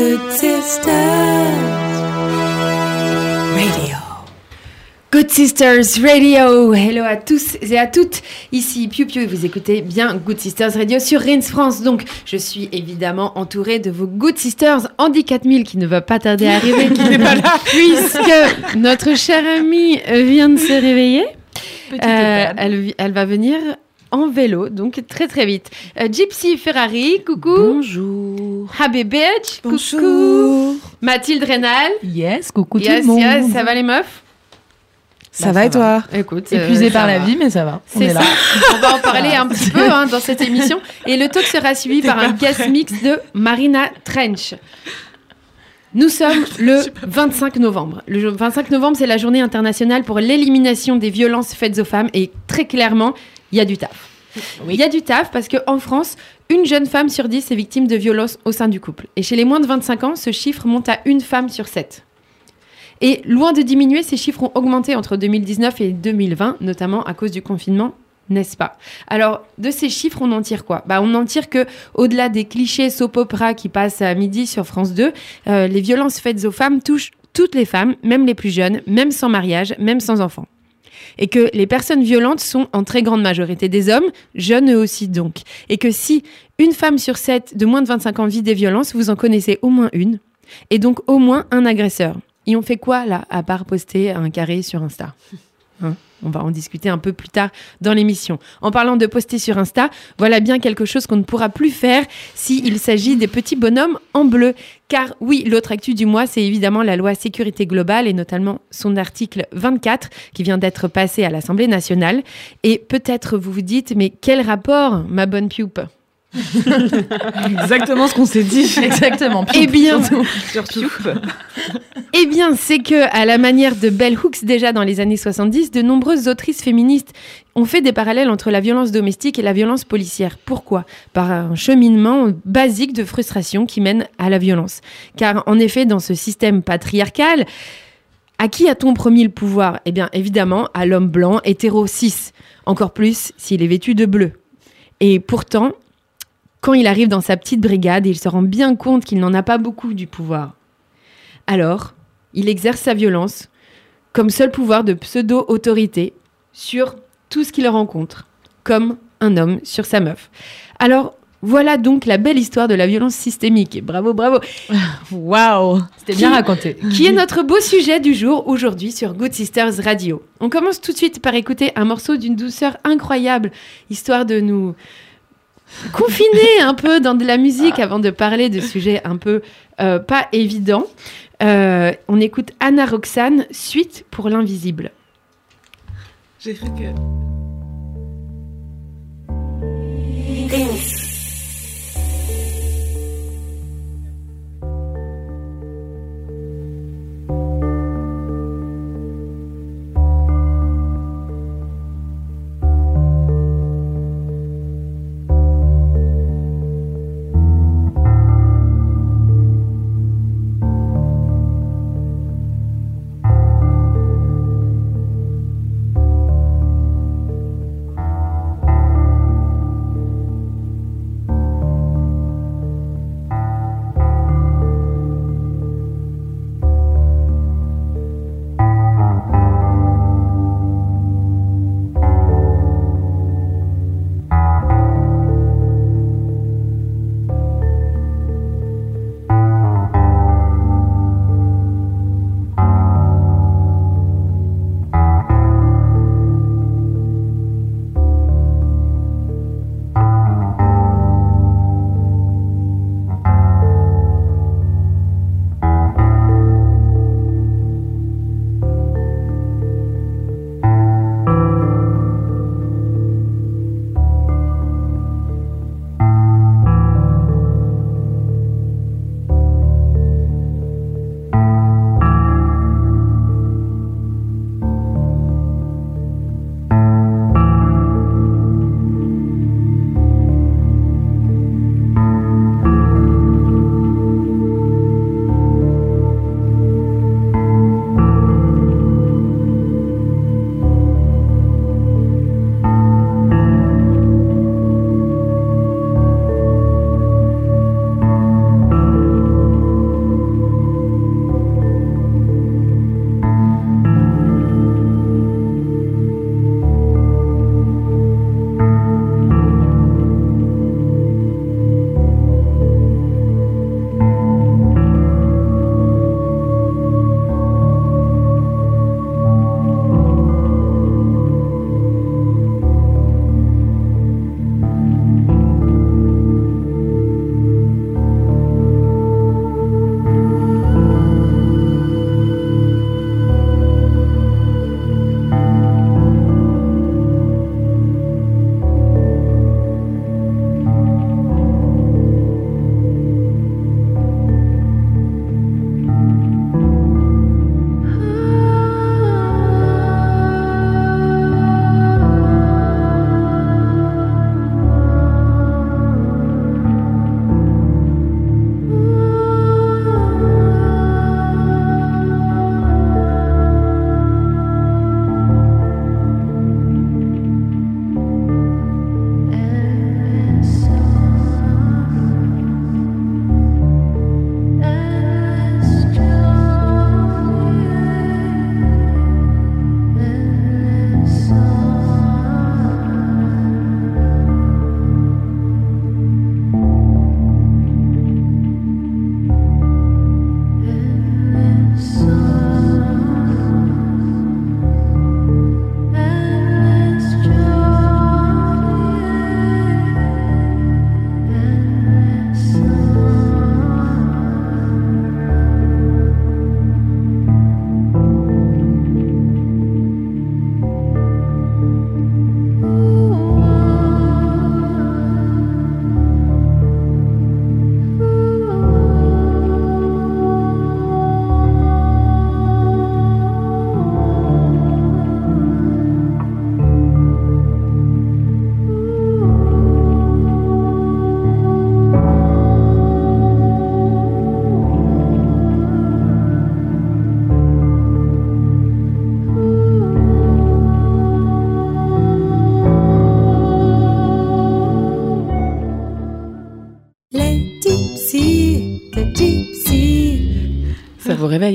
Good Sisters Radio. Good Sisters Radio, hello à tous et à toutes, ici Piu Piu et vous écoutez bien Good Sisters Radio sur Rins France. Donc je suis évidemment entourée de vos Good Sisters Andy 4000 qui ne va pas tarder à arriver, qui n'est pas là, puisque notre chère amie vient de se réveiller. Euh, elle, elle va venir en vélo, donc très très vite. Euh, Gypsy Ferrari, coucou. Bonjour. Habibetch, Bonjour. coucou. Mathilde Rénal. Yes, coucou tout Yes, le monde. yes, ça va les meufs? Ça Bah, va ça et toi? Écoute, Épuisé euh, par ça la vie, mais ça va. On C'est est ça. là. On va en parler un petit peu hein, dans cette émission. Et le talk sera suivi par un guest mix de Marina Trench. Nous sommes le 25 novembre. Le jour- 25 novembre, c'est la journée internationale pour l'élimination des violences faites aux femmes. Et très clairement, il y a du taf. Il y a du taf parce qu'en France, une jeune femme sur 10 est victime de violences au sein du couple. Et chez les moins de 25 ans, ce chiffre monte à une femme sur 7. Et loin de diminuer, ces chiffres ont augmenté entre 2019 et 2020, notamment à cause du confinement, n'est-ce pas? Alors, de ces chiffres, on en tire quoi? Bah, On en tire que, au-delà des clichés soap opera qui passent à midi sur France 2, euh, les violences faites aux femmes touchent toutes les femmes, même les plus jeunes, même sans mariage, même sans enfants. Et que les personnes violentes sont en très grande majorité des hommes, jeunes eux aussi donc. Et que si une femme sur sept de moins de 25 ans vit des violences, vous en connaissez au moins une, et donc au moins un agresseur. Et on fait quoi là, à part poster un carré sur Insta? Hein on va en discuter un peu plus tard dans l'émission. En parlant de poster sur Insta, voilà bien quelque chose qu'on ne pourra plus faire s'il s'agit des petits bonhommes en bleu. Car oui, l'autre actu du mois, c'est évidemment la loi sécurité globale et notamment son article 24 qui vient d'être passé à l'Assemblée nationale. Et peut-être vous vous dites, mais quel rapport, ma bonne pioupe? Exactement ce qu'on s'est dit. Exactement. Eh bien, Surtout. Eh bien, c'est que, à la manière de Bell Hooks déjà dans les années 70, de nombreuses autrices féministes ont fait des parallèles entre la violence domestique et la violence policière. Pourquoi? Par un cheminement basique de frustration qui mène à la violence. Car, en effet, dans ce système patriarcal, à qui a-t-on promis le pouvoir? Eh bien, évidemment, à l'homme blanc, hétéro, cis. Encore plus s'il est vêtu de bleu. Et pourtant, quand il arrive dans sa petite brigade, il se rend bien compte qu'il n'en a pas beaucoup du pouvoir. Alors, il exerce sa violence comme seul pouvoir de pseudo-autorité sur tout ce qu'il rencontre, comme un homme sur sa meuf. Alors, voilà donc la belle histoire de la violence systémique. Bravo, bravo. Waouh. C'était bien raconté. Qui est notre beau sujet du jour aujourd'hui sur Good Sisters Radio? On commence tout de suite par écouter un morceau d'une douceur incroyable, histoire de nous confiner un peu dans de la musique avant de parler de sujets un peu euh, pas évidents. Euh, on écoute Anna Roxane, Suite pour l'invisible. J'ai cru que.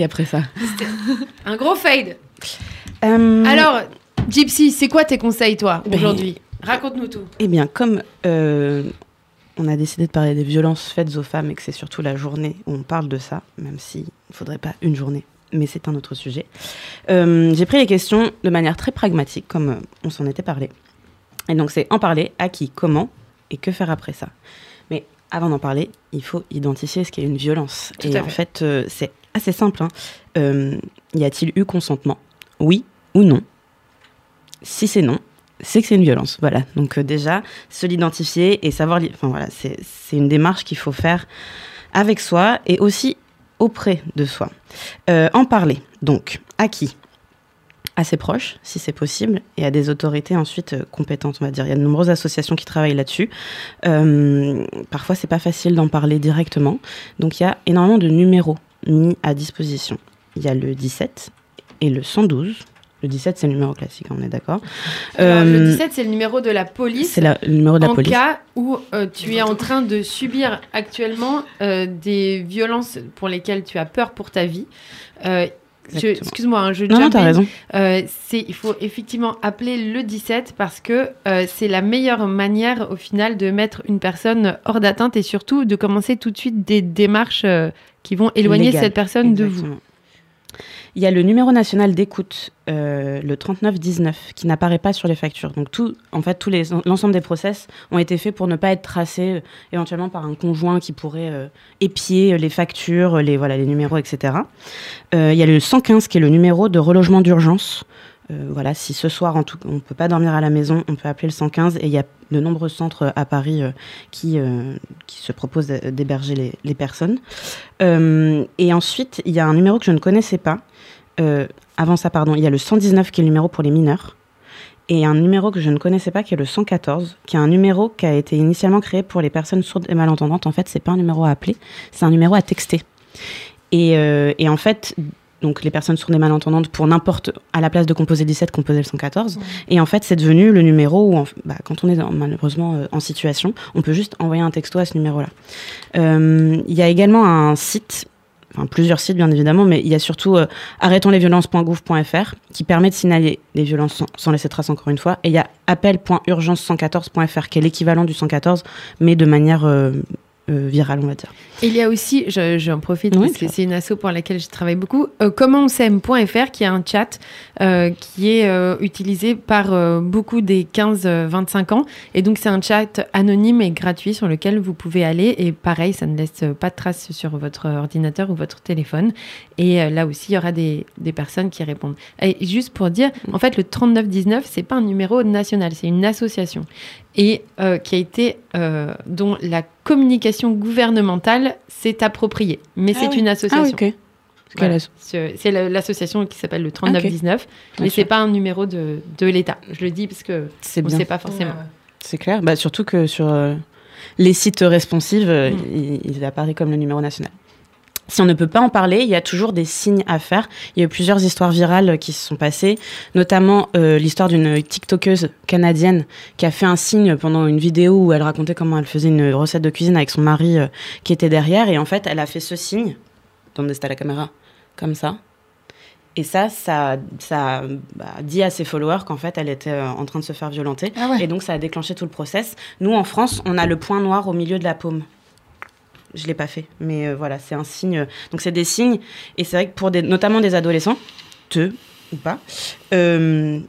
Après ça. Un gros fade. Euh, Alors, Gypsy, c'est quoi tes conseils, toi, Ben- aujourd'hui? Raconte-nous tout. Eh bien, comme euh, on a décidé de parler des violences faites aux femmes et que c'est surtout la journée où on parle de ça, même s'il ne faudrait pas une journée, mais c'est un autre sujet, euh, j'ai pris les questions de manière très pragmatique, comme euh, on s'en était parlé. Et donc, c'est en parler, à qui, comment et que faire après ça. Mais avant d'en parler, il faut identifier ce qu'est une violence. Tout et en fait. fait, euh, c'est assez simple. hein. Euh, y a-t-il eu consentement? Oui ou non? Si c'est non, c'est que c'est une violence. Voilà. Donc euh, déjà, se l'identifier et savoir. Enfin voilà, c'est c'est une démarche qu'il faut faire avec soi et aussi auprès de soi. Euh, en parler. Donc, à qui? À ses proches, si c'est possible, et à des autorités ensuite compétentes, on va dire. Il y a de nombreuses associations qui travaillent là-dessus. Parfois, c'est pas facile d'en parler directement. Donc, il y a énormément de numéros mis à disposition. Il y a le 17 et le 112. Le 17, c'est le numéro classique, on est d'accord. Le Euh, 17, c'est le numéro de la police. c'est le numéro de la en police. cas où euh, tu es en train de subir actuellement euh, des violences pour lesquelles tu as peur pour ta vie. Euh. Excuse-moi, hein, je Non, non, in. raison. Euh, c'est, il faut effectivement appeler le 17 parce que euh, c'est la meilleure manière au final de mettre une personne hors d'atteinte et surtout de commencer tout de suite des démarches euh, qui vont éloigner cette personne de vous. Il y a le numéro national d'écoute, euh, le 3919, qui n'apparaît pas sur les factures. Donc tout, en fait, tous les l'ensemble des process ont été faits pour ne pas être tracés euh, éventuellement par un conjoint qui pourrait euh, épier les factures, les voilà, les numéros, etc. Euh, il y a le 115 qui est le numéro de relogement d'urgence. Euh, voilà, si ce soir en tout, on peut pas dormir à la maison, on peut appeler le 115 et il y a de nombreux centres à Paris euh, qui euh, qui se proposent d'h- d'héberger les, les personnes. Et ensuite, il y a un numéro que je ne connaissais pas. Avant ça, pardon, il y a le 119 qui est le numéro pour les mineurs. Et un numéro que je ne connaissais pas qui est le 114, qui est un numéro qui a été initialement créé pour les personnes sourdes et malentendantes. En fait, c'est pas un numéro à appeler, c'est un numéro à texter. Et, et en fait, donc les personnes sourdes et malentendantes, pour n'importe, à la place de composer le 17, composer le 114. Et en fait, c'est devenu le numéro où, en- bah, quand on est dans- malheureusement euh, en situation, on peut juste envoyer un texto à ce numéro-là. Euh, Il y a également un site, enfin plusieurs sites bien évidemment, mais il y a surtout euh, arrêtonslesviolences.gouv.fr qui permet de signaler les violences sans, sans laisser trace encore une fois. Et il y a appel.urgence114.fr qui est l'équivalent du 114, mais de manière euh, euh, virale, on va dire. Et il y a aussi, je- j'en profite Oui, parce que c'est une asso pour laquelle je travaille beaucoup, euh, commentsem.fr qui est un chat euh, qui est euh, utilisé par euh, beaucoup des 15-25 ans. Et donc c'est un chat anonyme et gratuit sur lequel vous pouvez aller. Et pareil, ça ne laisse pas de traces sur votre ordinateur ou votre téléphone. Et euh, là aussi, il y aura des, des personnes qui répondent. Et juste pour dire, en fait, le 3919, c'est pas un numéro national, c'est une association. Et euh, qui a été, euh, dont la communication gouvernementale s'est appropriée. Mais Ah c'est oui. une association. ok. Quelle Voilà. asso- C'est c'est la- l'association qui s'appelle le 3919, mais Bien c'est sûr. pas un numéro de, de l'État. Je le dis parce que C'est on ne sait pas forcément. C'est clair. Bah, surtout que sur euh, les sites responsives, euh, Mm. il, il apparaît comme le numéro national. Si on ne peut pas en parler, il y a toujours des signes à faire. Il y a eu plusieurs histoires virales qui se sont passées, notamment euh, l'histoire d'une TikTokeuse canadienne qui a fait un signe pendant une vidéo où elle racontait comment elle faisait une recette de cuisine avec son mari euh, qui était derrière. Et en fait, elle a fait ce signe. Donde está la caméra Comme ça. Et ça, ça, ça bah, dit à ses followers qu'en fait, elle était euh, en train de se faire violenter. Ah ouais. Et donc, ça a déclenché tout le process. Nous, en France, on a le point noir au milieu de la paume. Je l'ai pas fait, mais euh, voilà, c'est un signe. Donc, c'est des signes. Et c'est vrai que pour des, notamment des adolescents, deux ou pas, euh,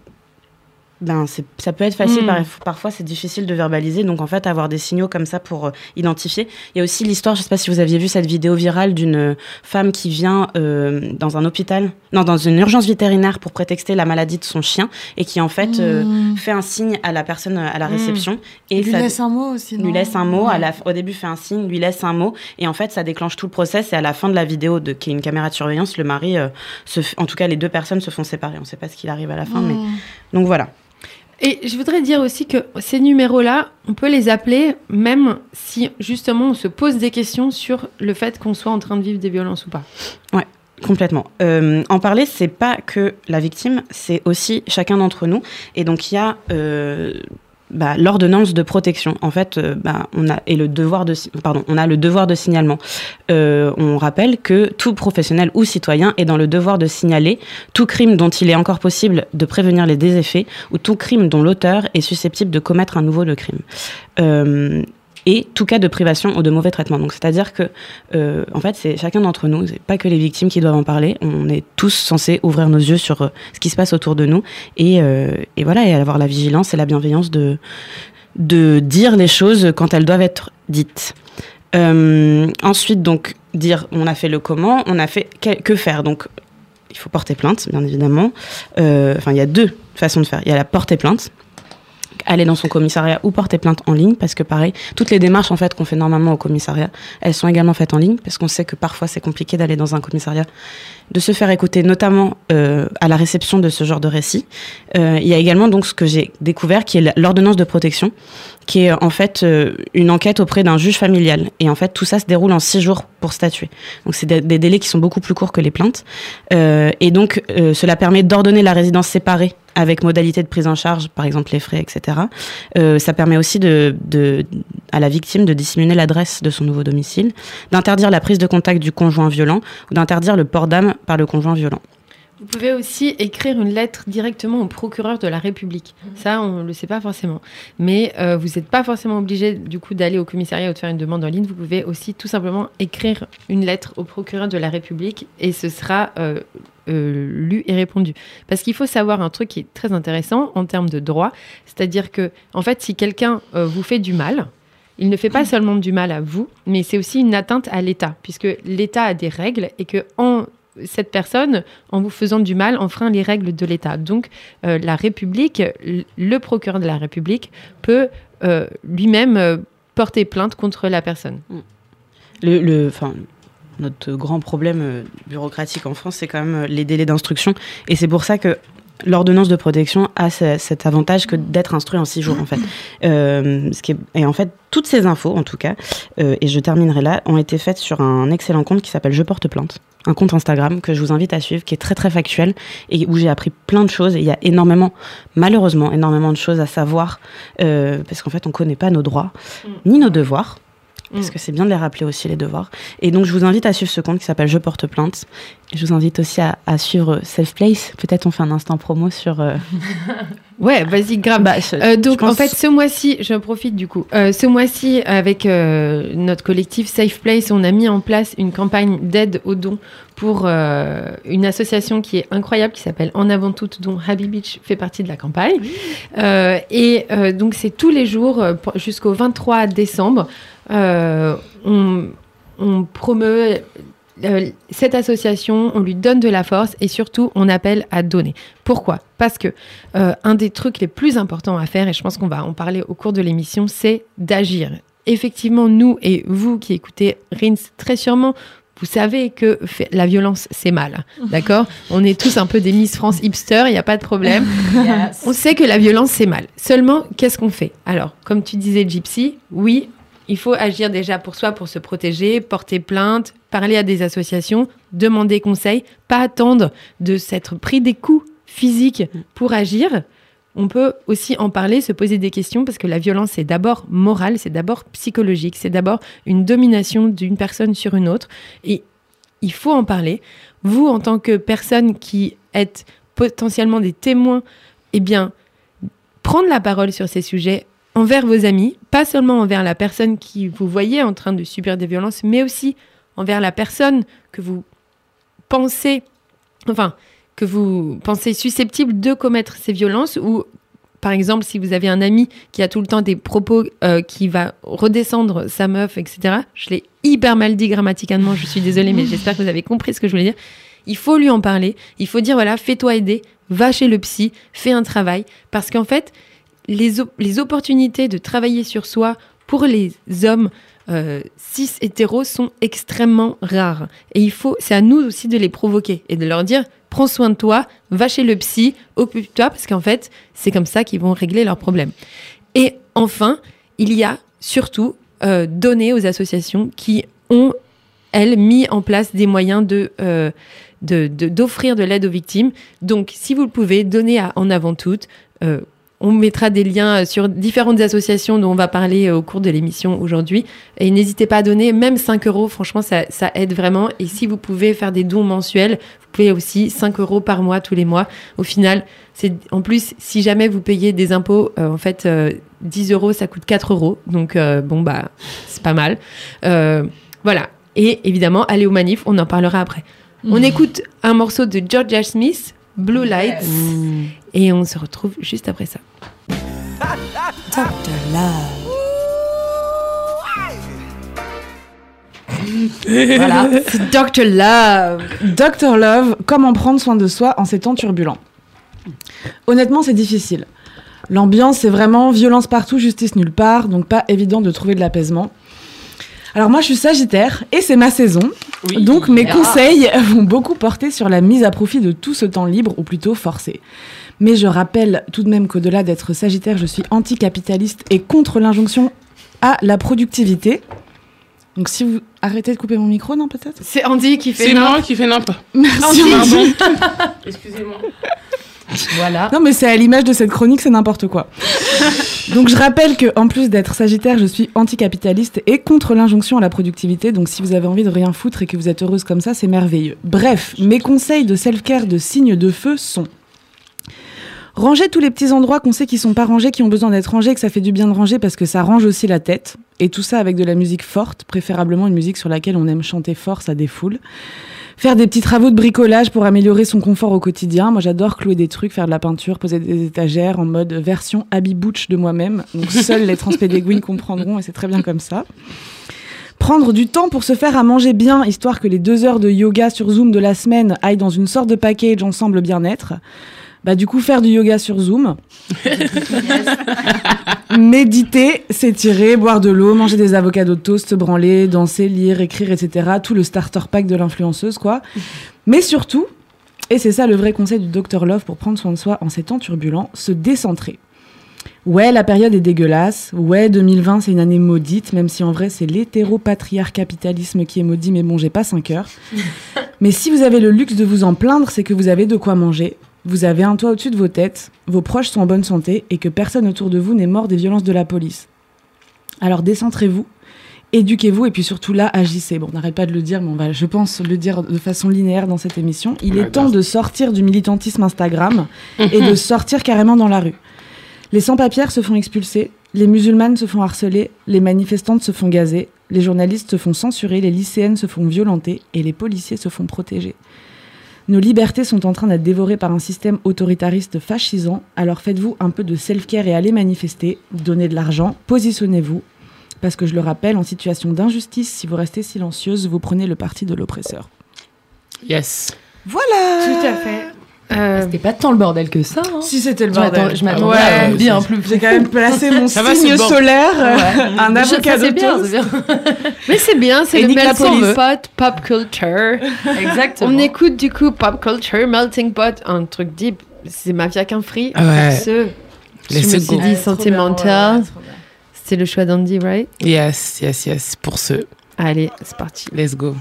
ben, ça peut être facile. Mm. par- parfois, c'est difficile de verbaliser. Donc, en fait, avoir des signaux comme ça pour euh, identifier. Il y a aussi l'histoire, je sais pas si vous aviez vu cette vidéo virale d'une euh, femme qui vient euh, dans un hôpital, non, dans une urgence vétérinaire pour prétexter la maladie de son chien et qui, en fait, euh, Mmh. fait un signe à la personne à la Mm. réception et lui ça laisse un mot aussi. lui non laisse un mot. Ouais. À la, au début, fait un signe, lui laisse un mot, et en fait, ça déclenche tout le process. Et à la fin de la vidéo, de, qui est une caméra de surveillance, le mari, se, en tout cas, les deux personnes se font séparer. On ne sait pas ce qu'il arrive à la fin, mais Mmh. donc voilà. Et je voudrais dire aussi que ces numéros-là, on peut les appeler même si justement on se pose des questions sur le fait qu'on soit en train de vivre des violences ou pas. Complètement. Euh, en parler, c'est pas que la victime, c'est aussi chacun d'entre nous. Et donc il y a euh, bah, l'ordonnance de protection. En fait, euh, bah, on a et le devoir de pardon, on a le devoir de signalement. Euh, on rappelle que tout professionnel ou citoyen est dans le devoir de signaler tout crime dont il est encore possible de prévenir les déséfects ou tout crime dont l'auteur est susceptible de commettre un nouveau de crime. Euh, et tout cas de privation ou de mauvais traitement. Donc, c'est-à-dire que, euh, en fait, c'est chacun d'entre nous, c'est pas que les victimes qui doivent en parler. On est tous censés ouvrir nos yeux sur euh, ce qui se passe autour de nous et, euh, et voilà, et avoir la vigilance et la bienveillance de, dire les choses quand elles doivent être dites. Euh, ensuite, donc, dire on a fait le comment, on a fait que, faire. Donc, il faut porter plainte, bien évidemment. Enfin, il y a deux façons de faire. Il y a la porter plainte, aller dans son commissariat ou porter plainte en ligne, parce que pareil, toutes les démarches en fait qu'on fait normalement au commissariat, elles sont également faites en ligne, parce qu'on sait que parfois c'est compliqué d'aller dans un commissariat, de se faire écouter, notamment euh, à la réception de ce genre de récit. Euh, il y a également donc ce que j'ai découvert, qui est l'ordonnance de protection, qui est en fait euh, une enquête auprès d'un juge familial. Et en fait, tout ça se déroule en six jours pour statuer. Donc, c'est des, délais qui sont beaucoup plus courts que les plaintes. Et donc, cela permet d'ordonner la résidence séparée avec modalité de prise en charge, par exemple les frais, etc. Euh, ça permet aussi à la victime de dissimuler l'adresse de son nouveau domicile, d'interdire la prise de contact du conjoint violent ou d'interdire le port d'âme par le conjoint violent. Vous pouvez aussi écrire une lettre directement au procureur de la République. Ça, on ne le sait pas forcément. Mais euh, vous n'êtes pas forcément obligé du coup d'aller au commissariat ou de faire une demande en ligne. Vous pouvez aussi tout simplement écrire une lettre au procureur de la République et ce sera euh, euh, lu et répondu. Parce qu'il faut savoir un truc qui est très intéressant en termes de droit, c'est-à-dire que en fait, si quelqu'un euh, vous fait du mal, il ne fait pas seulement du mal à vous, mais c'est aussi une atteinte à l'État, puisque l'État a des règles et que en cette personne, en vous faisant du mal, enfreint les règles de l'État. Donc, euh, la République, le procureur de la République, peut euh, lui-même porter plainte contre la personne. Le, le, enfin, notre grand problème euh, bureaucratique en France, c'est quand même euh, les délais d'instruction. Et c'est pour ça que l'ordonnance de protection a ce- cet avantage que d'être instruit en six jours, en fait. Euh, ce qui est, et en fait, toutes ces infos, en tout cas, euh, et je terminerai là, ont été faites sur un excellent compte qui s'appelle Je porte plainte. Un compte Instagram que je vous invite à suivre, qui est très très factuel et où j'ai appris plein de choses. Et il y a énormément, malheureusement, énormément de choses à savoir euh, parce qu'en fait, on connaît pas nos droits ni nos devoirs. Parce Mm. que c'est bien de les rappeler aussi, les devoirs. Et donc, je vous invite à suivre ce compte qui s'appelle Je porte plainte. Et je vous invite aussi à, à suivre Safe Place. Peut-être on fait un instant promo sur. euh, Ouais, vas-y, grave. bah, je- Euh, donc pense- en fait ce mois-ci, je profite du coup. Euh, ce mois-ci avec euh, notre collectif Safe Place, on a mis en place une campagne d'aide aux dons pour euh, une association qui est incroyable qui s'appelle En avant toute dont Happy Beach fait partie de la campagne. Euh, et euh, donc c'est tous les jours euh, jusqu'au 23 décembre. Euh, on, on promeut euh, cette association, on lui donne de la force et surtout on appelle à donner. Pourquoi? Parce que euh, un des trucs les plus importants à faire, et je pense qu'on va en parler au cours de l'émission, c'est d'agir. Effectivement, nous et vous qui écoutez Rins, très sûrement, vous savez que la violence, c'est mal. D'accord? On est tous un peu des Miss France hipster, il n'y a pas de problème. On sait que la violence, c'est mal. Seulement, qu'est-ce qu'on fait? Alors, comme tu disais, Gypsy, oui, il faut agir déjà pour soi, pour se protéger, porter plainte, parler à des associations, demander conseil, pas attendre de s'être pris des coups physiques pour agir. On peut aussi en parler, se poser des questions, parce que la violence, c'est d'abord morale, c'est d'abord psychologique, c'est d'abord une domination d'une personne sur une autre. Et il faut en parler. Vous, en tant que personne qui êtes potentiellement des témoins, eh bien, prendre la parole sur ces sujets envers vos amis, pas seulement envers la personne qui vous voyez en train de subir des violences, mais aussi envers la personne que vous pensez, enfin, que vous pensez susceptible de commettre ces violences ou par exemple, si vous avez un ami qui a tout le temps des propos euh, qui va redescendre sa meuf, etc. Je l'ai hyper mal dit grammaticalement, je suis désolée, mais j'espère que vous avez compris ce que je voulais dire. Il faut lui en parler. Il faut dire voilà, fais-toi aider, va chez le psy, fais un travail, parce qu'en fait, les, op- les opportunités de travailler sur soi pour les hommes euh, cis hétéros sont extrêmement rares. Et il faut, c'est à nous aussi de les provoquer et de leur dire prends soin de toi, va chez le psy, occupe-toi, parce qu'en fait, c'est comme ça qu'ils vont régler leurs problèmes. Et enfin, il y a surtout euh, donner aux associations qui ont, elles, mis en place des moyens de. euh, d'offrir de, l'aide aux victimes. Donc, si vous le pouvez, donnez En Avant Toutes. On mettra des liens euh, sur différentes associations dont on va parler euh, au cours de l'émission aujourd'hui. Et n'hésitez pas à donner, même 5 euros, franchement, ça, ça aide vraiment. Et si vous pouvez faire des dons mensuels, vous pouvez aussi 5 euros par mois, tous les mois. Au final, c'est en plus, si jamais vous payez des impôts, euh, en fait, euh, 10 euros, ça coûte 4 euros. Donc, euh, bon, bah, c'est pas mal. Voilà. Et évidemment, allez aux manifs, on en parlera après. On écoute un morceau de Georgia Smith, Blue Lights, et on se retrouve juste après ça. Dr. Love. Voilà. C'est Dr. Love. Dr Love, comment prendre soin de soi en ces temps turbulents? Honnêtement, c'est difficile. L'ambiance, c'est vraiment violence partout, justice nulle part, donc pas évident de trouver de l'apaisement. Alors moi, je suis Sagittaire et c'est ma saison. donc mes conseils vont beaucoup porter sur la mise à profit de tout ce temps libre, ou plutôt forcé. Mais je rappelle tout de même qu'au-delà d'être Sagittaire, je suis anticapitaliste et contre l'injonction à la productivité. Donc si vous arrêtez de couper mon micro, non peut-être? C'est Andy qui fait C'est moi qui fais n'importe. Merci. Pardon. Excusez-moi. Voilà. Non, mais c'est à l'image de cette chronique, c'est n'importe quoi. donc, je rappelle que, en plus d'être Sagittaire, je suis anticapitaliste et contre l'injonction à la productivité. Donc, si vous avez envie de rien foutre et que vous êtes heureuse comme ça, c'est merveilleux. Bref, mes conseils de self-care de signe de feu sont ranger tous les petits endroits qu'on sait qui sont pas rangés, qui ont besoin d'être rangés, que ça fait du bien de ranger parce que ça range aussi la tête. Et tout ça avec de la musique forte, préférablement une musique sur laquelle on aime chanter fort, ça défoule. Faire des petits travaux de bricolage pour améliorer son confort au quotidien. Moi, j'adore clouer des trucs, faire de la peinture, poser des étagères en mode version Abby Butch de moi-même. Donc, seuls les transpédéguines comprendront et c'est très bien comme ça. Prendre du temps pour se faire à manger bien, histoire que les deux heures de yoga sur Zoom de la semaine aillent dans une sorte de package ensemble bien-être. Bah, du coup, faire du yoga sur Zoom. Méditer, s'étirer, boire de l'eau, manger des avocats de toast, branler, danser, lire, écrire, etc. Tout le starter pack de l'influenceuse, quoi. Mais surtout, et c'est ça le vrai conseil du Dr Love pour prendre soin de soi en ces temps turbulents, se décentrer. Ouais, la période est dégueulasse. Ouais, 2020, c'est une année maudite, même si en vrai, c'est l'hétéropatriarcapitalisme qui est maudit, mais bon, j'ai pas 5 heures. mais si vous avez le luxe de vous en plaindre, c'est que vous avez de quoi manger. Vous avez un toit au-dessus de vos têtes, vos proches sont en bonne santé et que personne autour de vous n'est mort des violences de la police. Alors décentrez-vous, éduquez-vous et puis surtout là, agissez. Bon, on n'arrête pas de le dire, mais on va, je pense, le dire de façon linéaire dans cette émission. Il est temps de sortir du militantisme Instagram et de sortir carrément dans la rue. Les sans-papiers se font expulser, les musulmanes se font harceler, les manifestantes se font gazer, les journalistes se font censurer, les lycéennes se font violenter et les policiers se font protéger. Nos libertés sont en train d'être dévorées par un système autoritariste fascisant, alors faites-vous un peu de self-care et allez manifester, donnez de l'argent, positionnez-vous, parce que je le rappelle, en situation d'injustice, si vous restez silencieuse, vous prenez le parti de l'oppresseur. Yes. Voilà Tout à fait. Euh, C'était pas tant le bordel que ça. hein. Si c'était le m'attends- bordel. je m'attendais Ouais, à bien plus. J'ai quand même placé mon Ça va, signe bord- solaire, euh, Ouais. un avocat de bien, mais c'est bien, c'est le melting pot pop culture. Exactement. On écoute du coup pop culture, melting pot, un truc deep. C'est Mafia qu'un free. Ah ouais. Pour ceux, je me suis dit sentimental. C'est le choix d'Andy, right? Yes, yes, yes. Pour ce, Allez, c'est parti. let's go.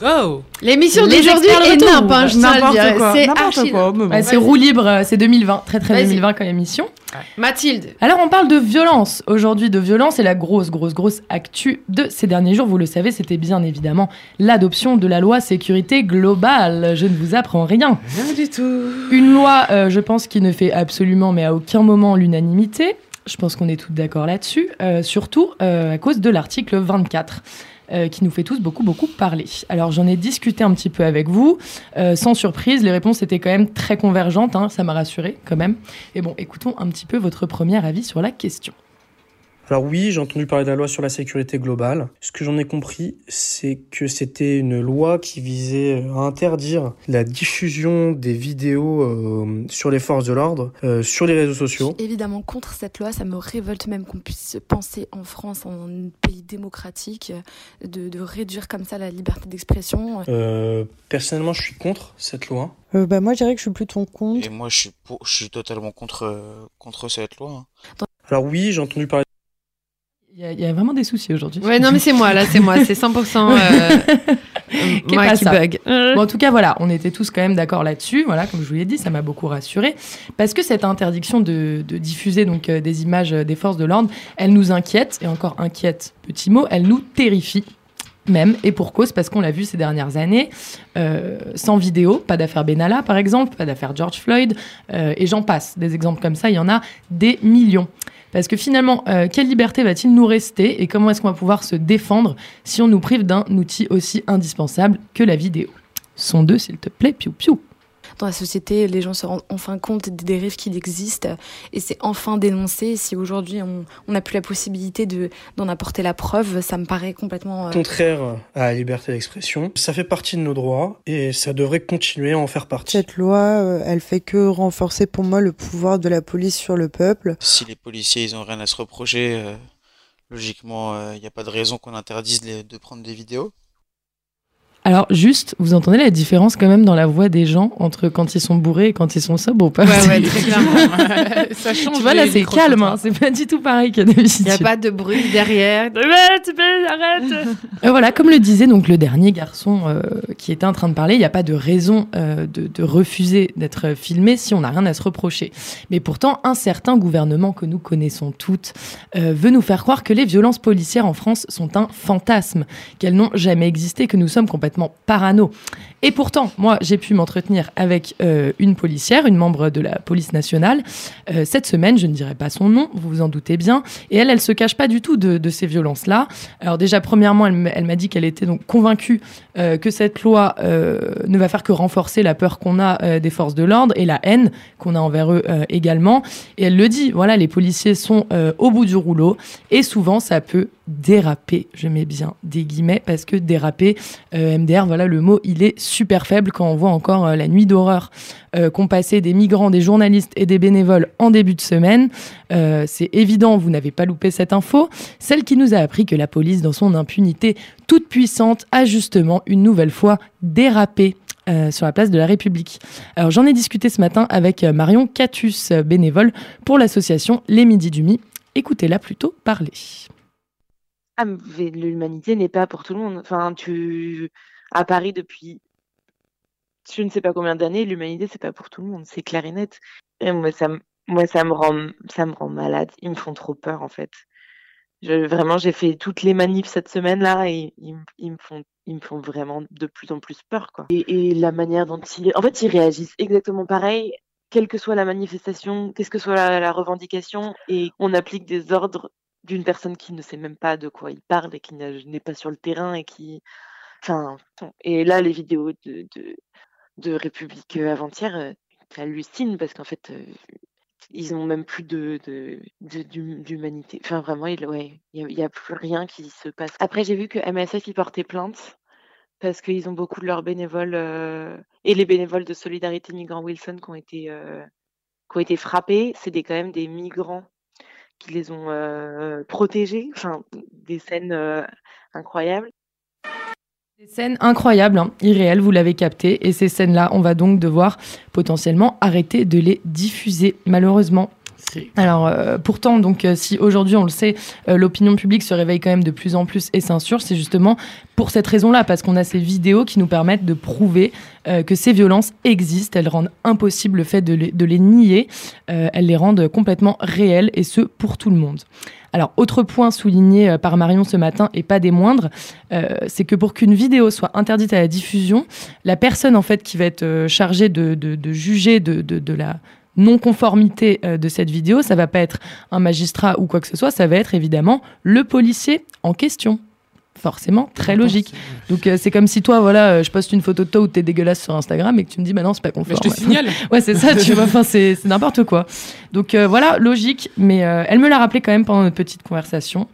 Go L'émission d'aujourd'hui est nimp, hein, je C'est n'importe archi quoi. mais bon. Ouais, c'est roue libre, euh, c'est 2020, très très Vas-y. 2020 comme émission. Mathilde. Alors on parle de violence aujourd'hui, de violence et la grosse grosse grosse actu de ces derniers jours, vous le savez, c'était bien évidemment l'adoption de la loi sécurité globale. Je ne vous apprends rien. Rien du tout. Une loi, euh, je pense, qui ne fait absolument mais à aucun moment l'unanimité. Je pense qu'on est toutes d'accord là-dessus, euh, surtout euh, à cause de l'article 24. Euh, qui nous fait tous beaucoup beaucoup parler. Alors j'en ai discuté un petit peu avec vous, Euh, sans surprise, les réponses étaient quand même très convergentes, hein, ça m'a rassuré quand même. Et bon, écoutons un petit peu votre premier avis sur la question. Alors oui, j'ai entendu parler de la loi sur la sécurité globale. Ce que j'en ai compris, c'est que c'était une loi qui visait à interdire la diffusion des vidéos euh, sur les forces de l'ordre euh, sur les réseaux sociaux. Évidemment contre cette loi, ça me révolte même qu'on puisse penser en France, en un pays démocratique, de, de réduire comme ça la liberté d'expression. Euh, personnellement, je suis contre cette loi. Euh, bah, moi, je dirais que je suis plutôt contre. Et moi, je suis, pour- je suis totalement contre, euh, contre cette loi. hein. Alors oui, j'ai entendu parler Il y, a- il y a vraiment des soucis aujourd'hui. Ouais, non, mais c'est moi, là, c'est moi. C'est 100%. euh, Moi pas qui ça. bug. Bon, en tout cas, voilà, on était tous quand même d'accord là-dessus. Voilà, comme je vous l'ai dit, ça m'a beaucoup rassuré parce que cette interdiction de, de diffuser donc euh, des images euh, des forces de l'ordre, elle nous inquiète et encore inquiète, petit mot, elle nous terrifie. Même, et pour cause, parce qu'on l'a vu ces dernières années, euh, sans vidéo, pas d'affaire Benalla par exemple, pas d'affaire George Floyd, euh, et j'en passe. Des exemples comme ça, il y en a des millions. Parce que finalement, euh, quelle liberté va-t-il nous rester et comment est-ce qu'on va pouvoir se défendre si on nous prive d'un outil aussi indispensable que la vidéo? Son 2, s'il te plaît, piou piou. Dans la société, les gens se rendent enfin compte des dérives qui existent et c'est enfin dénoncé. Si aujourd'hui on n'a plus la possibilité de d'en apporter la preuve, ça me paraît complètement euh, Contraire à la liberté d'expression, ça fait partie de nos droits et ça devrait continuer à en faire partie. Cette loi, euh, elle fait que renforcer pour moi le pouvoir de la police sur le peuple. Si les policiers ils ont rien à se reprocher, euh, logiquement il n'y a pas de raison qu'on interdise les- de prendre des vidéos. Alors, juste, vous entendez la différence quand même dans la voix des gens entre quand ils sont bourrés et quand ils sont sobres ou pas Ouais, ouais, très clairement. ça change. Tu vois, là, c'est calme, hein, c'est pas du tout pareil que d'habitude. Il n'y a pas de bruit derrière. Peux, arrête. Euh, voilà, comme le disait donc le dernier garçon euh, qui était en train de parler, il n'y a pas de raison euh, de, de refuser d'être filmé si on n'a rien à se reprocher. Mais pourtant, un certain gouvernement que nous connaissons toutes euh, veut nous faire croire que les violences policières en France sont un fantasme, qu'elles n'ont jamais existé, que nous sommes complètement parano. Et pourtant, moi, j'ai pu m'entretenir avec euh, une policière, une membre de la police nationale, euh, cette semaine, je ne dirai pas son nom, vous vous en doutez bien, et elle, elle se cache pas du tout de, ces violences-là. Alors déjà, premièrement, elle, m'a dit qu'elle était donc convaincue euh, que cette loi ne va faire que renforcer la peur qu'on a des forces de l'ordre et la haine qu'on a envers eux également. Et elle le dit, voilà, les policiers sont au bout du rouleau et souvent ça peut déraper, je mets bien des guillemets, parce que déraper, MDR, voilà le mot, il est super faible quand on voit encore euh, la nuit d'horreur euh, qu'ont passé des migrants, des journalistes et des bénévoles en début de semaine. Euh, c'est évident, vous n'avez pas loupé cette info, celle qui nous a appris que la police, dans son impunité toute puissante, a justement une nouvelle fois dérapé. sur la place de la République. Alors j'en ai discuté ce matin avec Marion Catus, bénévole pour l'association Les Midi du Mi. Écoutez-la plutôt parler. Ah, l'humanité n'est pas pour tout le monde. Enfin, tu à Paris depuis je ne sais pas combien d'années, l'humanité c'est pas pour tout le monde, c'est clair et moi ça me moi ça me rend ça me rend malade, ils me font trop peur en fait. Vraiment, j'ai fait toutes les manifs cette semaine là et ils, me- font ils me font vraiment de plus en plus peur quoi. Et, la manière dont ils en fait ils réagissent exactement pareil quelle que soit la manifestation, qu'est-ce que soit la, revendication, et on applique des ordres d'une personne qui ne sait même pas de quoi il parle et qui n'est pas sur le terrain et qui. Enfin, et là, les vidéos de, de République euh, avant-hier, euh, j'hallucine parce qu'en fait, euh, ils ont même plus de de- de- d'hum- d'humanité. Enfin, vraiment, il ouais, il y a, plus rien qui se passe. Après, j'ai vu que MSF, ils portaient plainte parce qu'ils ont beaucoup de leurs bénévoles et les bénévoles de Solidarité Migrants Wilson qui ont été, qui ont été frappés. C'est quand même des migrants qui les ont protégés. Enfin, des scènes incroyables. Des scènes incroyables, hein, irréelles, vous l'avez capté. Et ces scènes-là, on va donc devoir potentiellement arrêter de les diffuser, malheureusement. Alors euh, pourtant, donc euh, si aujourd'hui on le sait, euh, l'opinion publique se réveille quand même de plus en plus et s'insurge, c'est justement pour cette raison-là, parce qu'on a ces vidéos qui nous permettent de prouver que ces violences existent, elles rendent impossible le fait de les, nier, elles les rendent complètement réelles et ce pour tout le monde. Alors, autre point souligné par Marion ce matin, et pas des moindres, c'est que pour qu'une vidéo soit interdite à la diffusion, la personne en fait qui va être chargée de, juger de la non-conformité euh, de cette vidéo, ça va pas être un magistrat ou quoi que ce soit, ça va être évidemment le policier en question. Forcément, très logique. Donc euh, c'est comme si toi, voilà, euh, je poste une photo de toi où t'es dégueulasse sur Instagram et que tu me dis, bah non, c'est pas conforme. je te signale. ouais, c'est ça, tu vois. Enfin, c'est n'importe quoi. Donc euh, voilà, logique. Mais elle me l'a rappelé quand même pendant notre petite conversation.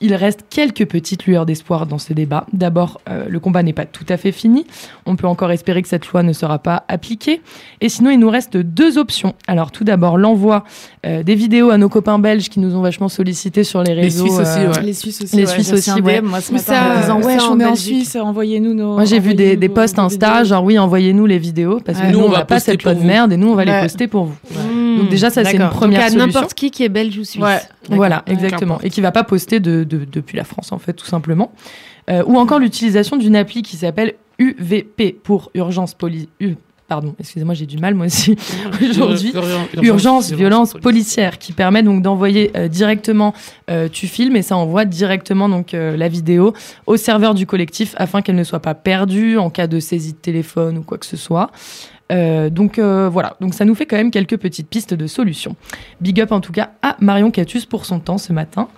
Il reste quelques petites lueurs d'espoir dans ce débat. D'abord, euh, le combat n'est pas tout à fait fini. On peut encore espérer que cette loi ne sera pas appliquée. Et sinon, il nous reste deux options. Alors, tout d'abord, l'envoi euh, des vidéos à nos copains belges qui nous ont vachement sollicités sur les Les réseaux. Suisses aussi, euh, ouais. Les Suisses aussi. Les ouais, Suisses aussi, ouais. Moi, ce Où matin, ça, en disant Ouais, ça, on en est en Suisse, envoyez-nous nos. Moi, j'ai vu des, des posts Insta, vidéos. genre oui, envoyez-nous les vidéos parce que Ouais. nous, Nous, on va pas poster cette vous. merde et nous, on va les poster pour vous. Mmh, Donc déjà, ça, c'est une première Donc, à solution. n'importe qui qui est belge ou suisse. Ouais. Voilà, exactement. Et qui va pas poster de, de- depuis la France, en fait, tout simplement. Euh, ou encore l'utilisation d'une appli qui s'appelle UVP pour urgence poli... U- Pardon, excusez-moi, j'ai du mal moi aussi aujourd'hui. Urgence, Urgence, violence policière, qui permet donc d'envoyer euh, directement, euh, tu filmes et ça envoie directement donc euh, la vidéo au serveur du collectif afin qu'elle ne soit pas perdue en cas de saisie de téléphone ou quoi que ce soit. Euh, donc euh, voilà, donc ça nous fait quand même quelques petites pistes de solutions. Big up en tout cas à Marion Catus pour son temps ce matin,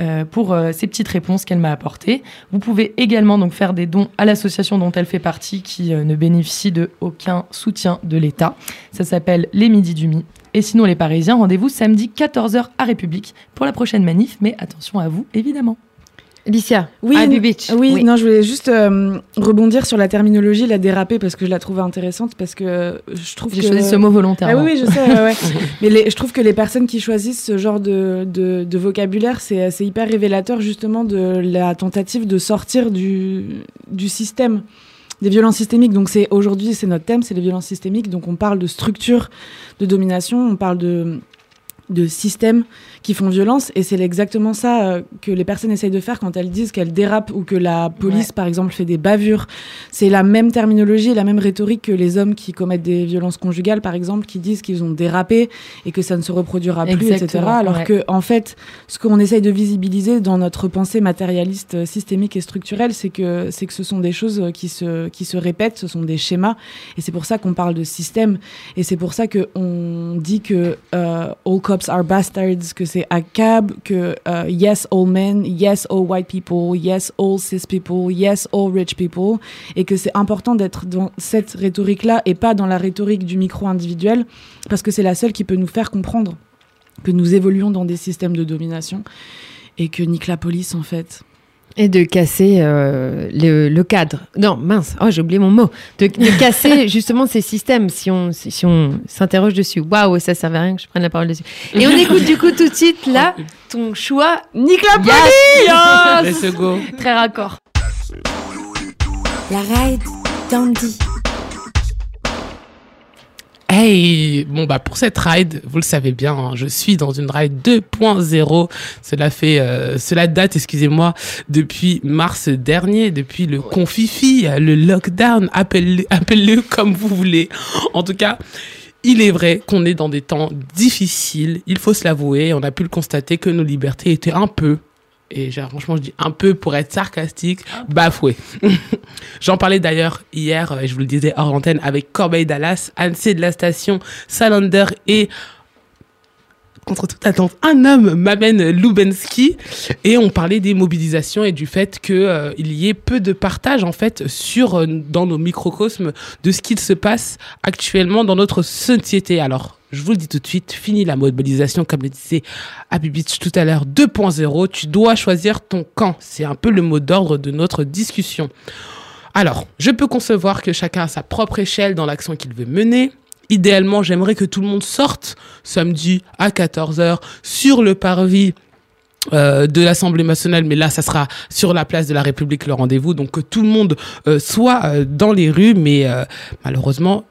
euh, pour ces petites réponses qu'elle m'a apportées. Vous pouvez également donc faire des dons à l'association dont elle fait partie, qui ne bénéficie de aucun soutien de l'État. Ça s'appelle Les Midi du Mi. Et sinon les Parisiens, rendez-vous samedi 14h à République pour la prochaine manif, mais attention à vous évidemment. Licia, Oui, Beach. oui, non, je voulais juste euh, rebondir sur la terminologie, la déraper, parce que je la trouvais intéressante, parce que je trouve J'ai que... choisi ce mot volontairement. Ah oui, oui, je sais, ouais, ouais. Mais les- je trouve que les personnes qui choisissent ce genre de, de, de vocabulaire, c'est c'est hyper révélateur justement de la tentative de sortir du, du système des violences systémiques. Donc c'est aujourd'hui, c'est notre thème, c'est les violences systémiques. Donc on parle de structure de domination, on parle de de systèmes qui font violence et c'est exactement ça euh, que les personnes essayent de faire quand elles disent qu'elles dérapent ou que la police Ouais. par exemple fait des bavures c'est la même terminologie et la même rhétorique que les hommes qui commettent des violences conjugales par exemple qui disent qu'ils ont dérapé et que ça ne se reproduira plus etc alors ouais. que en fait ce qu'on essaye de visibiliser dans notre pensée matérialiste euh, systémique et structurelle c'est que c'est que ce sont des choses euh, qui se qui se répètent ce sont des schémas et c'est pour ça qu'on parle de système et c'est pour ça que on dit que euh, all cops are bastards, que c'est ACAB, que euh, yes all men, yes all white people, yes all cis people, yes all rich people, et que c'est important d'être dans cette rhétorique-là et pas dans la rhétorique du micro individuel, parce que c'est la seule qui peut nous faire comprendre que nous évoluons dans des systèmes de domination et que nique la police en fait. Et de casser euh, le, le cadre. Non, mince, oh, j'ai oublié mon mot. De, de casser justement ces systèmes si on si, si on s'interroge dessus. Waouh, ça servait à rien que je prenne la parole dessus. Et on écoute du coup tout de suite là ton choix. Nique la police Let's go. Très raccord. La ride d'Andy. Hey, bon bah pour cette ride, vous le savez bien, hein, je suis dans une ride 2.0. Cela fait, euh, cela date, excusez-moi, depuis mars dernier, depuis le confifi, le lockdown, appelle-le, appelle-le comme vous voulez. En tout cas. Il est vrai qu'on est dans des temps difficiles, il faut se l'avouer, on a pu le constater que nos libertés étaient un peu, et franchement je dis un peu pour être sarcastique, bafouées. J'en parlais d'ailleurs hier, euh, je vous le disais hors antenne, avec Corbeil Dallas, Annecy de la station, Salander et contre toute attente, un homme m'amène Lubensky et on parlait des mobilisations et du fait que euh, y ait peu de partage en fait sur euh, dans nos microcosmes de ce qu'il se passe actuellement dans notre société. Alors je vous le dis tout de suite, fini la mobilisation, comme le disait Beach tout à l'heure, 2.0. Tu dois choisir ton camp. C'est un peu le mot d'ordre de notre discussion. Alors, je peux concevoir que chacun a sa propre échelle dans l'action qu'il veut mener. Idéalement, j'aimerais que tout le monde sorte samedi à 14h sur le parvis euh, de l'Assemblée nationale, mais là, ça sera sur la place de la République le rendez-vous, donc que tout le monde euh, soit euh, dans les rues, mais malheureusement,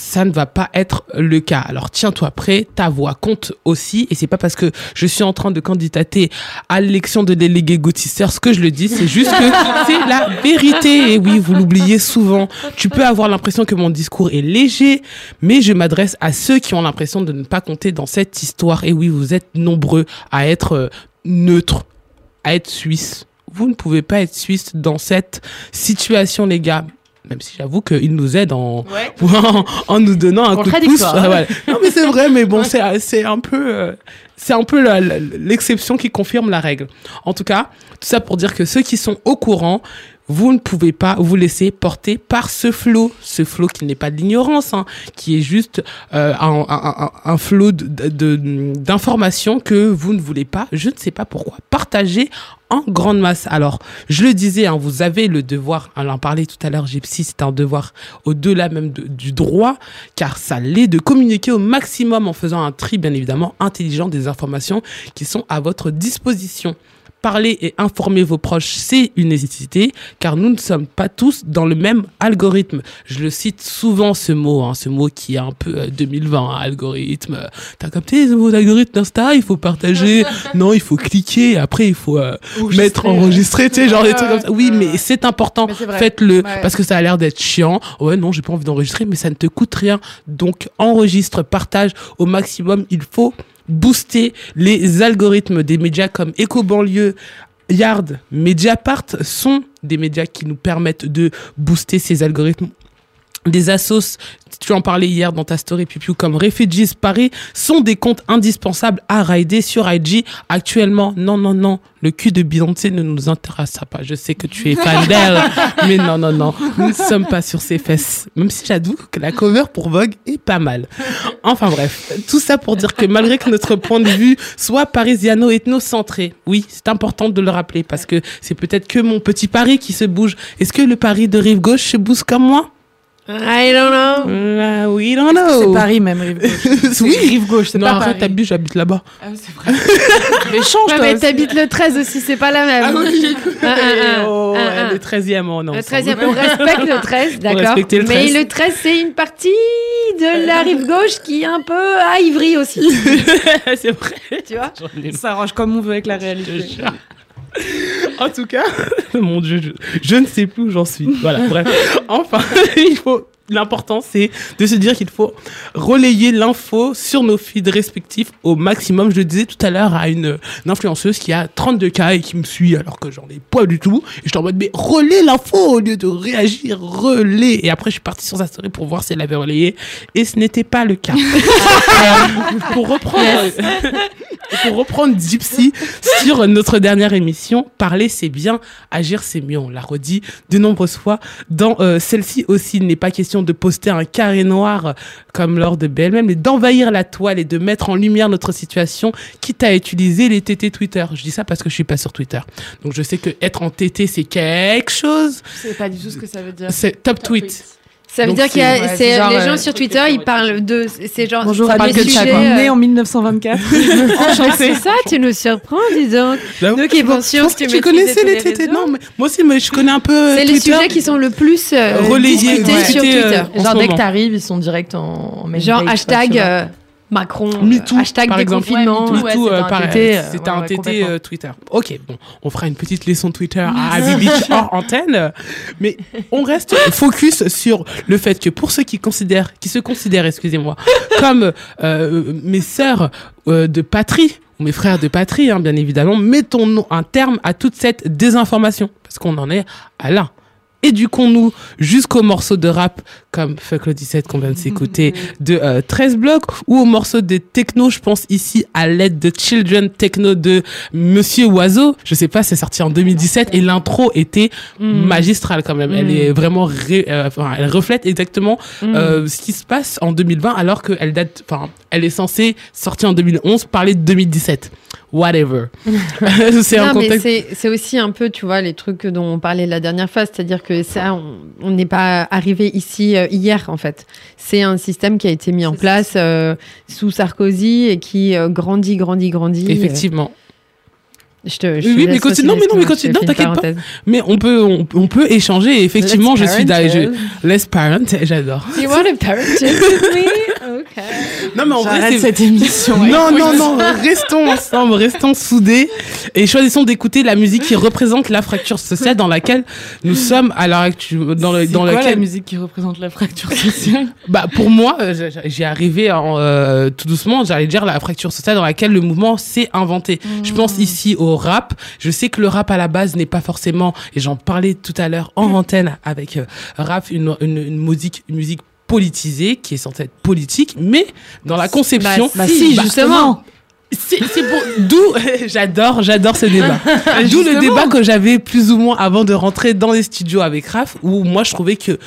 ça ne va pas être le cas. Alors tiens-toi prêt, ta voix compte aussi, et c'est pas parce que je suis en train de candidater à l'élection de délégué Gautisseur que je le dis, c'est juste que c'est la vérité. Et oui, vous l'oubliez souvent. Tu peux avoir l'impression que mon discours est léger, mais je m'adresse à ceux qui ont l'impression de ne pas compter dans cette histoire. Et oui, vous êtes nombreux à être euh, neutres, à être suisse. Vous ne pouvez pas être suisse dans cette situation, les gars. Même si j'avoue qu'il nous aide en, en, en nous donnant un coup de pouce. Ah. Non, mais c'est vrai, mais bon, c'est c'est un peu, euh, c'est un peu l'exception qui confirme la règle. En tout cas, tout ça pour dire que ceux qui sont au courant, vous ne pouvez pas vous laisser porter par ce flot, ce flot qui n'est pas de l'ignorance, hein, qui est juste euh, un, un, un, flot d'informations que vous ne voulez pas, je ne sais pas pourquoi, partager en grande masse. Alors, je le disais, hein, vous avez le devoir, on en parlait tout à l'heure, Gypsy, c'est un devoir au-delà même du droit, car ça l'est de communiquer au maximum en faisant un tri, bien évidemment, intelligent des informations qui sont à votre disposition. Parler et informer vos proches, c'est une nécessité, car nous ne sommes pas tous dans le même algorithme. Je le cite souvent ce mot, hein, ce mot qui est un peu euh, 2020, algorithme. T'as capté ce mot d'algorithme d'Insta, il faut partager, non, il faut cliquer, après il faut euh, Enregistrer, mettre enregistré, tu sais, genre des trucs comme ça. Oui, mais c'est important. Faites-le Ouais. parce que ça a l'air d'être chiant. Ouais, non, j'ai pas envie d'enregistrer, mais ça ne te coûte rien. Donc enregistre, partage au maximum. Il faut booster les algorithmes des médias comme Eco Banlieue, Yard, Mediapart sont des médias qui nous permettent de booster ces algorithmes. Des assos, tu en parlais hier dans ta story, Pipiou, comme Refugees Paris, sont des comptes indispensables à rider sur IG. Actuellement, non, non, non, le cul de Beyoncé ne nous intéressera pas. Je sais que tu es fan d'elle, mais non, non, non, nous ne sommes pas sur ses fesses. Même si j'avoue que la cover pour Vogue est pas mal. Enfin bref, tout ça pour dire que malgré que notre point de vue soit parisiano-ethnocentré, oui, c'est important de le rappeler parce que c'est peut-être que mon petit Paris qui se bouge. Est-ce que le Paris de rive gauche se bouge comme moi? I don't know. Euh, We don't know. C'est Paris même, rive gauche? oui, rive gauche, c'est non, pas arrête, Paris. t'abuses, j'habite là-bas. Ah c'est vrai. Mais change, Ouais, toi mais t'habites le 13 aussi, c'est pas la même. Ah oui, Un, un, un, oh, un, ouais, un. le 13e, on est Le ensemble. 13e, on respecte le 13, d'accord. respecter le 13. Mais le 13, c'est une partie de la rive gauche qui est un peu à Ivry aussi. c'est vrai. tu vois? Ça arrange comme on veut avec la réalité. En tout cas, mon Dieu, je, je ne sais plus où j'en suis. Voilà, bref. Enfin, il faut. L'important, c'est de se dire qu'il faut relayer l'info sur nos feeds respectifs au maximum. Je le disais tout à l'heure à une, une influenceuse qui a 32 k et qui me suit alors que j'en ai pas du tout. Et je suis en mode, mais relais l'info au lieu de réagir, relais. Et après, je suis partie sur sa story pour voir si elle avait relayé. Et ce n'était pas le cas. Euh, pour reprendre, pour reprendre Gypsy sur notre dernière émission, parler c'est bien, agir c'est mieux. On l'a redit de nombreuses fois. Dans euh, celle-ci aussi, il n'est pas question de poster un carré noir euh, comme lors de BLM, mais d'envahir la toile et de mettre en lumière notre situation, quitte à utiliser les TT Twitter. Je dis ça parce que je suis pas sur Twitter. Donc je sais que être en TT c'est quelque chose. Je sais pas du tout ce que ça veut dire. C'est top tweet. Ça veut Donc, dire qu'il y a, c'est- ouais, c'est- c'est genre, les euh, gens sur Twitter, ils parlent de, c'est genre, Bonjour, ça à parle que sujets, Chagrin. euh, Né en 1924. c'est ça, tu nous surprends, dis donc. Là, Nous qui je pense- pensions je pense que tu connaissais les réseaux. Non, mais moi aussi, mais je connais un peu. euh, C'est les Twitter. sujets qui sont le plus euh, Relayés, sur Twitter. euh, en Genre dès que t'arrives, ils sont direct en, Genre hashtag euh, Macron, euh, MeToo, hashtag par exemple. Ouais, MeToo, ouais, euh, c'était un. TT, euh, ouais, euh, Twitter. Ok, bon, on fera une petite leçon Twitter à Abby Beach hors antenne. Mais on reste focus sur le fait que pour ceux qui considèrent, qui se considèrent, excusez-moi, comme euh, mes sœurs euh, de patrie, ou mes frères de patrie, hein, bien évidemment, mettons un terme à toute cette désinformation. Parce qu'on en est à là. Éduquons-nous jusqu'aux morceaux de rap comme Fuck le 17 qu'on vient de s'écouter de euh, 13 blocs ou aux morceaux de techno, je pense ici à l'aide de Children Techno de Monsieur Oiseau. Je sais pas, c'est sorti en 2017 et l'intro était magistrale quand même. Elle est vraiment, ré- euh, enfin, elle reflète exactement euh, ce qui se passe en 2020 alors qu'elle date, enfin, elle est censée sortir en 2011, parler de 2017. Whatever. c'est un contexte. c'est aussi un peu, tu vois, les trucs dont on parlait la dernière fois, c'est-à-dire que ça, on- on n'est pas arrivé ici euh, hier, en fait. C'est un système qui a été mis en place euh, sous Sarkozy et qui euh, grandit, grandit, grandit. Effectivement. Je te, je Oui, mais continue- non, mais non, mais continue, te non, t'inquiète pas. Mais on peut, on, on peut échanger. Et effectivement, Let's je suis parent, d'ailleurs. Less parent, j'adore. Do you want to parent with me? Okay. Non, mais en vrai, cette émission. Non, non, non, restons ensemble, restons soudés et choisissons d'écouter la musique qui représente la fracture sociale dans laquelle nous sommes à l'heure actuelle. Dans, le, C'est dans quoi la musique qui représente la fracture sociale? Bah, pour moi, euh, j'y arrivé en, euh, tout doucement, j'allais dire la fracture sociale dans laquelle le mouvement s'est inventé. Je pense ici au rap. Je sais que le rap à la base n'est pas forcément, et j'en parlais tout à l'heure en antenne avec euh, rap, une, une, une musique, une musique politisée qui est censée être politique, mais dans la conception, Bah, si, bah, justement. C'est pour d'où j'adore j'adore ce débat. d'où le débat que j'avais plus ou moins avant de rentrer dans les studios avec Raph où moi je trouvais que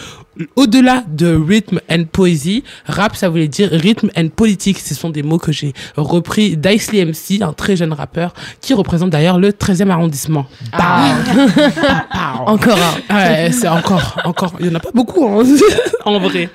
au-delà de rhythm and poésie, rap ça voulait dire rythme and politique. Ce sont des mots que j'ai repris d'Isley MC, un très jeune rappeur qui représente d'ailleurs le 13e arrondissement. Ah. Pow. Encore un. Ouais, c'est encore, encore. Il y en a pas beaucoup, hein, en vrai.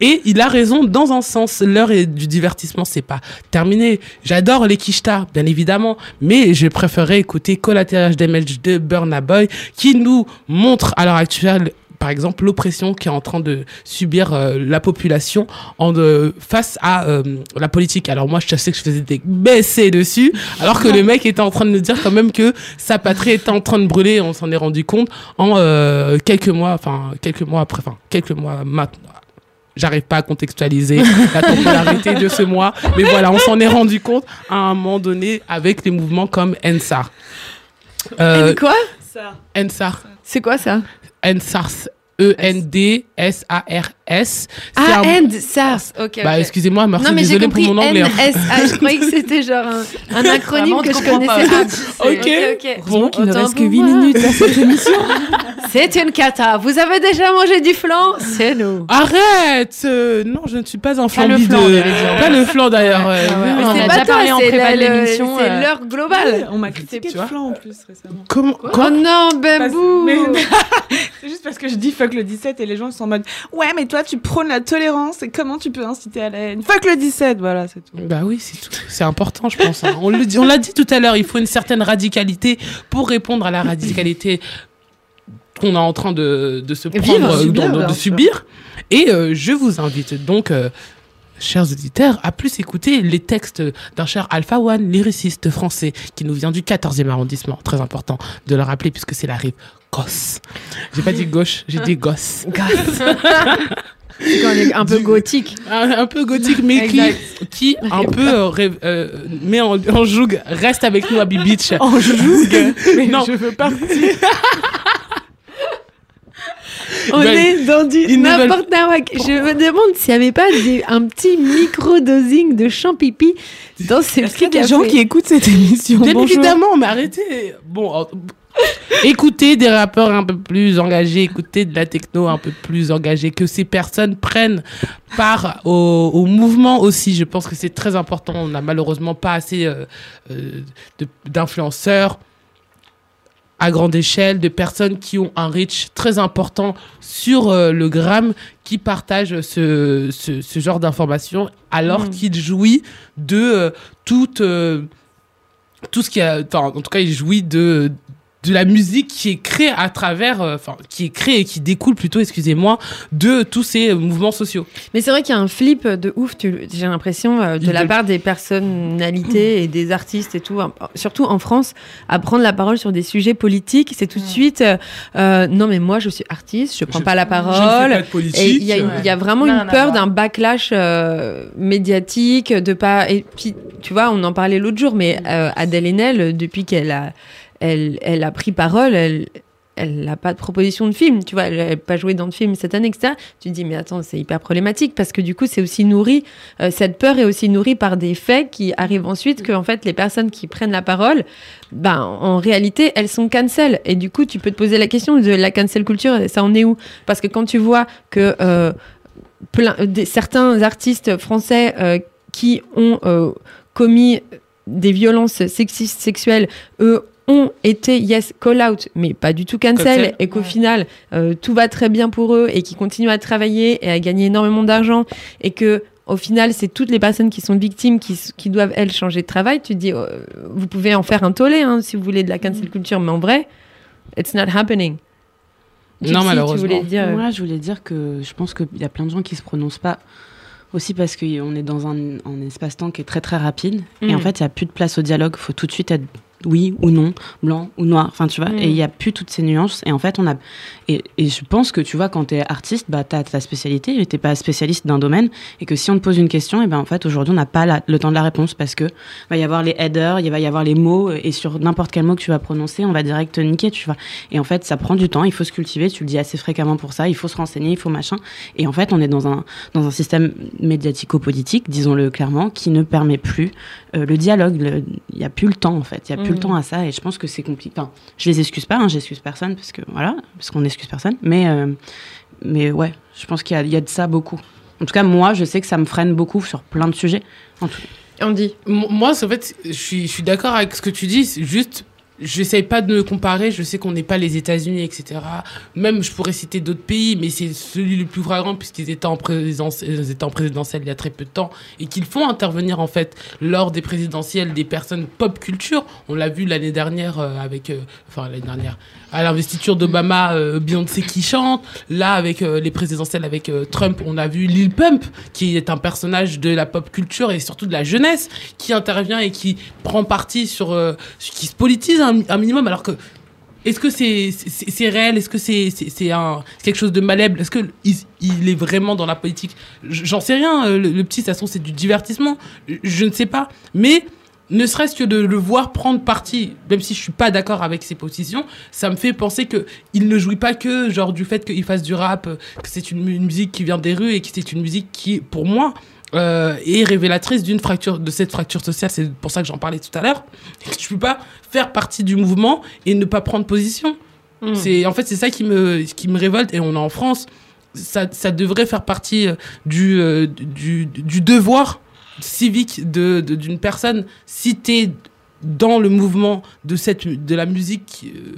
Et il a raison dans un sens. L'heure du divertissement, c'est pas terminé. J'adore les Kishta, bien évidemment, mais je préférerais écouter Collateral Damage de Burna Boy, qui nous montre à l'heure actuelle par exemple l'oppression qui est en train de subir euh, la population en de, face à euh, la politique. Alors moi, je sais que je faisais des baissées dessus, alors que le mec était en train de nous dire quand même que sa patrie était en train de brûler. On s'en est rendu compte en euh, quelques mois, enfin quelques mois après, enfin quelques mois maintenant. J'arrive pas à contextualiser la temporalité de ce mois, mais voilà, on s'en est rendu compte à un moment donné avec des mouvements comme Ensar. Euh, quoi Ensar. C'est quoi ça? Ensars. E-N-D-S-A-R-S. Ah, un- End SARS. Ok. Bah, ok. excusez-moi, merci, Non, mais j'ai désolé pour compris mon anglais. hein. NSA. Je croyais que c'était genre un, un acronyme Vraiment, que je connaissais pas. pas. Ok. ok. Heureusement qu'il ne reste que pour 8 moi. minutes à cette émission. C'est une cata. Vous avez déjà mangé du flan? C'est nous. Arrête euh, Non, je ne suis pas un le flambi flan. Pas le flan d'ailleurs. ouais. Ah ouais, Non. on en C'est a pas déjà parlé en prépa de le- l'émission, C'est euh. l'heure globale. On m'a critiqué vois flan en plus récemment. Comment Oh non, Bambou Mais- C'est juste parce que je dis fuck le 17 et les gens sont en mode ouais mais toi tu prônes la tolérance et comment tu peux inciter à la haine Fuck le 17 voilà c'est tout. Bah oui, c'est tout. C'est important, je pense. hein. On le dit, on l'a dit tout à l'heure. Il faut une certaine radicalité pour répondre à la radicalité qu'on est en train de, de se Vivre, prendre, euh, subir, de subir. Et euh, je vous invite donc. euh, Chers auditeurs, à plus écouter les textes d'un cher Alpha One, lyriciste français, qui nous vient du 14e arrondissement. Très important de le rappeler puisque c'est la rive gosse. J'ai pas dit gauche, j'ai dit gosse. Quand on est un peu gothique. un, un peu gothique, mais qui, qui un peu euh, rêve- euh, met en, en joug, reste avec nous à Beach. En joug? Mais Non. je veux partir. On Ben, est dans du n'importe nawak. Je me demande s'il n'y avait pas des- un petit micro-dosing de champipi dans ces Est-ce qu'il y a des gens qui écoutent cette émission? Bien évidemment, mais arrêtez. Bon, écoutez des rappeurs un peu plus engagés, écoutez de la techno un peu plus engagée, que ces personnes prennent part au, au mouvement aussi. Je pense que c'est très important. On n'a malheureusement pas assez euh, euh, d'influenceurs à grande échelle, de personnes qui ont un reach très important sur euh, le gramme, qui partagent ce, ce, ce genre d'informations, alors Mhm. qu'il jouit de euh, toute... euh, tout ce qui a, en tout cas, il jouit de, de la musique qui est créée à travers, euh, enfin, qui est créée et qui découle plutôt, excusez-moi, de tous ces mouvements sociaux. Mais c'est vrai qu'il y a un flip de ouf, tu- j'ai l'impression, euh, de Il la de- part des personnalités et des artistes et tout, hein, surtout en France, à prendre la parole sur des sujets politiques. C'est tout de suite, euh, euh, non mais moi je suis artiste, je prends Je- pas la parole. pas de politique. Et il y, y a vraiment une peur d'un backlash euh, médiatique, de pas. Et puis, tu vois, on en parlait l'autre jour, mais euh, Adèle Haenel, depuis qu'elle a, elle, elle a pris parole, elle. Elle n'a pas de proposition de film, tu vois, elle n'a pas joué dans de film cette année, etc. Tu te dis, mais attends, c'est hyper problématique parce que du coup, c'est aussi nourri, euh, cette peur est aussi nourrie par des faits qui arrivent ensuite que, en fait, les personnes qui prennent la parole, ben, en réalité, elles sont cancel. Et du coup, tu peux te poser la question de la cancel culture, ça en est où? Parce que quand tu vois que euh, plein, des, certains artistes français euh, qui ont euh, commis des violences sexistes, sexuelles, eux ont été, yes, call out, mais pas du tout cancel, Cancel. et qu'au Ouais. final, euh, tout va très bien pour eux et qui continuent à travailler et à gagner énormément d'argent et que au final, c'est toutes les personnes qui sont victimes qui, doivent, elles, changer de travail. Tu te dis, euh, vous pouvez en faire un tollé hein, si vous voulez de la cancel culture, mais en vrai, it's not happening. Non, malheureusement. Tu voulais dire, euh, Moi, je voulais dire que je pense qu'il y a plein de gens qui se prononcent pas. Aussi parce qu'on est dans un, un espace-temps qui est très très rapide. Et Mm. en fait, il n'y a plus de place au dialogue. Il faut tout de suite être oui ou non, blanc ou noir. Enfin, tu vois. Mm. Et il n'y a plus toutes ces nuances. Et en fait, on a. Et, et je pense que tu vois, quand tu es artiste, bah, tu as ta spécialité et tu pas spécialiste d'un domaine. Et que si on te pose une question, et ben en fait, aujourd'hui, on n'a pas la- le temps de la réponse parce que va y avoir les headers, il va y avoir les mots. Et sur n'importe quel mot que tu vas prononcer, on va direct te niquer, tu vois. Et en fait, ça prend du temps, il faut se cultiver, tu le dis assez fréquemment pour ça, il faut se renseigner, il faut machin. Et en fait, on est dans un, dans un système médiatico-politique, disons-le clairement, qui ne permet plus euh, le dialogue. Il n'y a plus le temps, en fait. Il n'y a plus Le temps à ça. Et je pense que c'est compliqué. Enfin, je les excuse pas, hein, j'excuse personne, parce que voilà, parce qu'on n'excuse personne. Mais, euh, mais ouais, je pense qu'il y, a- il y a de ça beaucoup. En tout cas, moi, je sais que ça me freine beaucoup sur plein de sujets. En tout- on dit. M- Moi, en fait, je suis, je suis d'accord avec ce que tu dis. C'est juste, J'essaye pas de me comparer, je sais qu'on n'est pas les États-Unis, etc. Même, je pourrais citer d'autres pays, mais c'est celui le plus flagrant puisqu'ils étaient en présidence, ils étaient en présidentielle il y a très peu de temps et qu'ils font intervenir, en fait, lors des présidentielles des personnes pop culture. On l'a vu l'année dernière euh, avec, euh, enfin, l'année dernière, à l'investiture d'Obama, euh, Beyoncé qui chante. Là, avec euh, les présidentielles avec euh, Trump, on a vu Lil Pump, qui est un personnage de la pop culture et surtout de la jeunesse, qui intervient et qui prend parti sur, euh, qui se politise un, un minimum, alors que est-ce que c'est réel? Est-ce que c'est quelque chose de malèble Est-ce que il, est vraiment dans la politique? J'en sais rien. euh, Le, petit, façon, c'est du divertissement. Je- ne sais pas. Mais ne serait-ce que de le voir prendre parti, même si je suis pas d'accord avec ses positions, ça me fait penser que il ne jouit pas que genre du fait qu'il fasse du rap, euh, que c'est une, une musique qui vient des rues et que c'est une musique qui, pour moi, euh, est révélatrice d'une fracture, de cette fracture sociale. C'est pour ça que j'en parlais tout à l'heure. Je peux pas faire partie du mouvement et ne pas prendre position. Mm. C'est en fait c'est ça qui me qui me révolte et on est en France. Ça, ça devrait faire partie euh, du, euh, du, du devoir civique de de- d'une personne si t'es dans le mouvement de cette de la musique euh,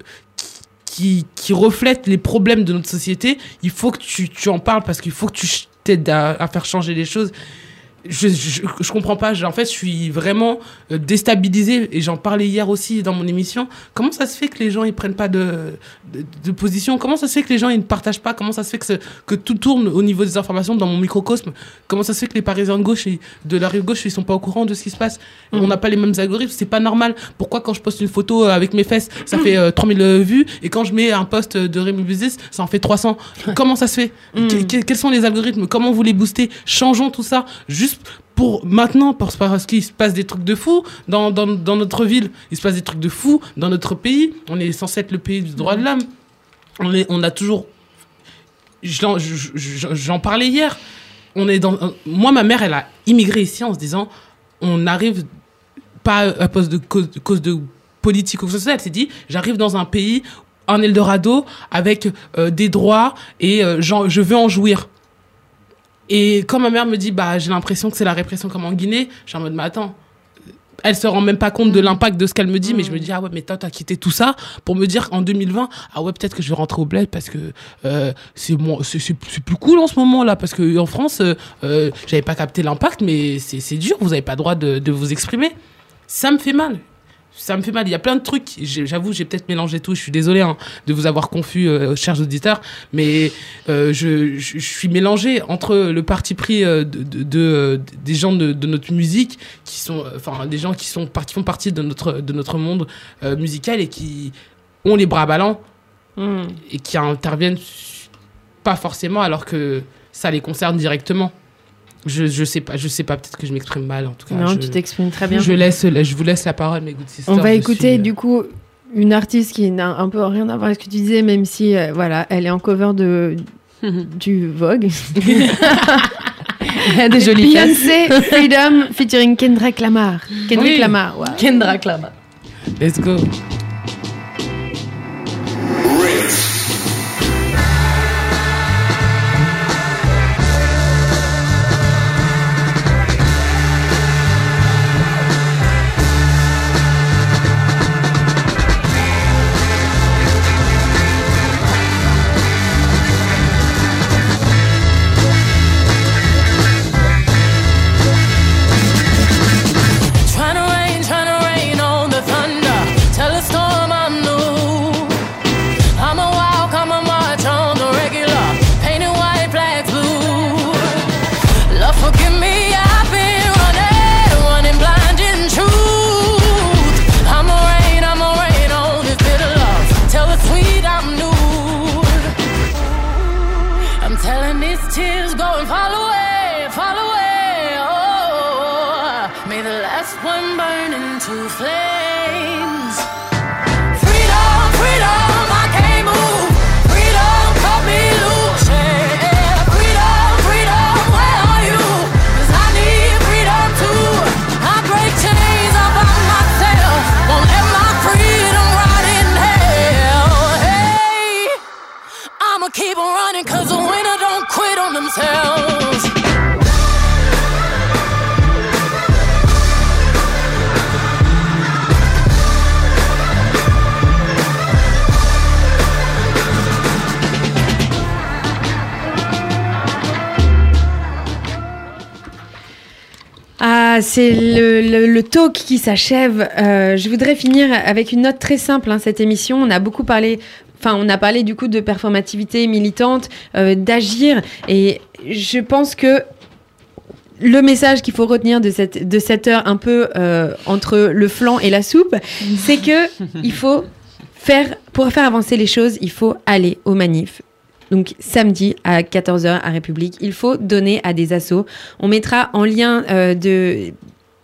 qui, qui reflète les problèmes de notre société, il faut que tu, tu en parles parce qu'il faut que tu t'aides à, à faire changer les choses. Je, je, je comprends pas. En fait, je suis vraiment euh, déstabilisé et j'en parlais hier aussi dans mon émission. Comment ça se fait que les gens ils prennent pas de, de, de position? Comment ça se fait que les gens ils ne partagent pas? Comment ça se fait que, que tout tourne au niveau des informations dans mon microcosme? Comment ça se fait que les Parisiens de gauche et de la rive gauche ils sont pas au courant de ce qui se passe? Mm. On n'a pas les mêmes algorithmes. C'est pas normal. Pourquoi quand je poste une photo euh, avec mes fesses ça fait euh, 3000 vues et quand je mets un post de Rémi Business ça en fait 300 Comment ça se fait? Mm. Que- que- Quels sont les algorithmes? Comment vous les boostez? Changeons tout ça juste pour maintenant, parce, qu'il se passe des trucs de fou dans, dans, dans notre ville, il se passe des trucs de fou dans notre pays. On est censé être le pays du droit de l'homme. On, est, on a toujours. J'en je- je- j'en parlais hier. On est dans, moi, ma mère, elle a immigré ici en se disant on arrive pas à cause de, cause, cause de politique ou social. Elle s'est dit j'arrive dans un pays, un Eldorado, avec euh, des droits et euh, je veux en jouir. Et quand ma mère me dit, bah, j'ai l'impression que c'est la répression comme en Guinée, je suis en mode, mais attends, elle se rend même pas compte de l'impact de ce qu'elle me dit, mais je me dis, ah ouais, mais toi, t'as quitté tout ça pour me dire en 2020, ah ouais, peut-être que je vais rentrer au bled parce que euh, c'est plus cool en ce moment là, parce que en France, euh, euh, j'avais pas capté l'impact, mais c'est c'est dur, vous avez pas le droit de, de vous exprimer. Ça me fait mal. Ça me fait mal. Il y a plein de trucs. J'avoue, j'ai peut-être mélangé tout. Je suis désolé hein, de vous avoir confus, euh, chers auditeurs, mais euh, je, je, je suis mélangé entre le parti pris euh, de, de, de- des gens de, de notre musique, qui sont, euh, enfin, des gens qui sont qui font partie de notre de notre monde musical et qui ont les bras ballants Mm. et qui interviennent pas forcément alors que ça les concerne directement. Je, je sais pas, je sais pas, peut-être que je m'exprime mal en tout cas. Non, je, tu t'exprimes très bien. Je laisse, je vous laisse la parole, mes good sisters. On va écouter suis, du coup une artiste qui n'a un peu rien à voir avec ce que tu disais, même si euh, voilà, elle est en cover de du Vogue. Elle a des jolies. Beyoncé Freedom featuring Kendrick Lamar. Kendrick Oui. Lamar, wow. Kendrick Lamar. Let's go. C'est le, talk qui s'achève. Euh, je voudrais finir avec une note très simple, hein, cette émission. On a beaucoup parlé, enfin, on a parlé du coup de performativité militante, euh, d'agir, et je pense que le message qu'il faut retenir de cette, de cette heure un peu euh, entre le flan et la soupe, c'est que il faut faire, pour faire avancer les choses, il faut aller aux manifs. Donc samedi à 14h à République, il faut donner à des assos. On mettra en lien euh, de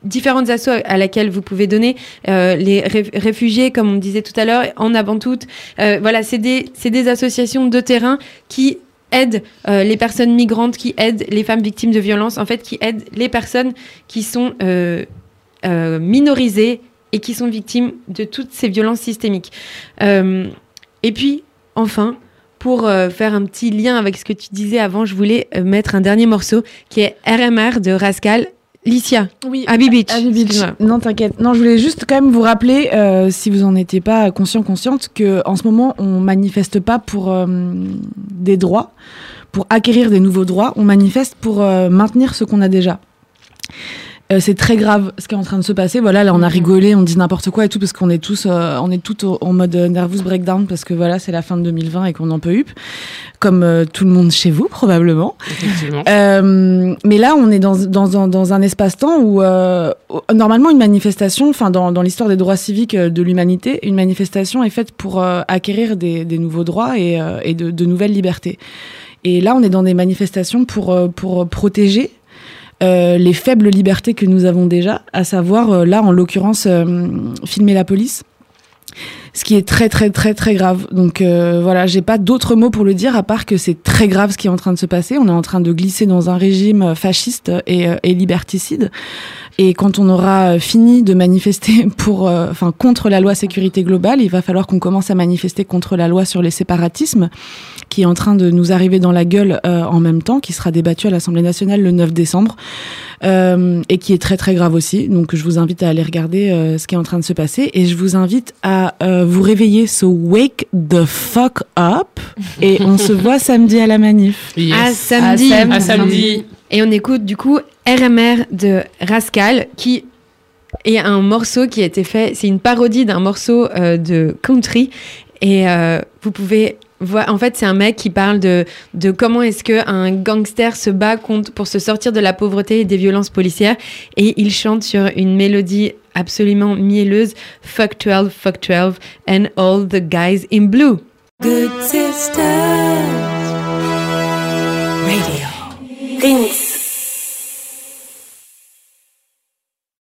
différentes assos à laquelle vous pouvez donner euh, les ré- réfugiés comme on disait tout à l'heure en avant toutes Euh, voilà c'est des associations de terrain qui aident les personnes migrantes qui aident les femmes victimes de violences en fait qui aident les personnes qui sont minorisées et qui sont victimes de toutes ces violences systémiques et puis enfin pour euh, faire un petit lien avec ce que tu disais avant, je voulais euh, mettre un dernier morceau qui est RMR de Rascal. Licia, Oui, Abby Beach. Abby Beach. Non, t'inquiète. Non, je voulais juste quand même vous rappeler, euh, si vous en étiez pas conscient, consciente, que en ce moment, on manifeste pas pour euh, des droits, pour acquérir des nouveaux droits. On manifeste pour euh, maintenir ce qu'on a déjà. Euh, c'est très grave ce qui est en train de se passer. Voilà, là on a rigolé, on dit n'importe quoi et tout parce qu'on est tous, euh, on est tous au- en mode euh, nervous breakdown parce que voilà, c'est la fin de 2020 et qu'on n'en peut plus, comme euh, tout le monde chez vous probablement. Effectivement. Euh, mais là, on est dans, dans, un- dans un espace-temps où, euh, normalement, une manifestation, enfin, dans, dans l'histoire des droits civiques de l'humanité, une manifestation est faite pour euh, acquérir des, des nouveaux droits et, euh, et de, de nouvelles libertés. Et là, on est dans des manifestations pour, pour protéger euh, les faibles libertés que nous avons déjà, à savoir, euh, là, en l'occurrence, euh, filmer la police. Ce qui est très très très très grave. Donc euh, voilà, j'ai pas d'autres mots pour le dire à part que c'est très grave ce qui est en train de se passer. On est en train de glisser dans un régime fasciste et, euh, et liberticide. Et quand on aura fini de manifester pour, euh, enfin, contre la loi sécurité globale, il va falloir qu'on commence à manifester contre la loi sur les séparatismes, qui est en train de nous arriver dans la gueule euh, en même temps, qui sera débattue à l'Assemblée nationale le 9 décembre, euh, et qui est très très grave aussi. Donc je vous invite à aller regarder euh, ce qui est en train de se passer, et je vous invite à euh, vous réveiller. So wake the fuck up, et on se voit samedi à la manif. Yes. À samedi. À samedi. Et on écoute du coup RMR de Rascal qui est un morceau qui a été fait, c'est une parodie d'un morceau euh, de country et euh, vous pouvez en fait c'est un mec qui parle de, de comment est-ce qu'un gangster se bat contre, pour se sortir de la pauvreté et des violences policières et il chante sur une mélodie absolument mielleuse Fuck 12, fuck 12 and all the guys in blue. Good sisters. Radio.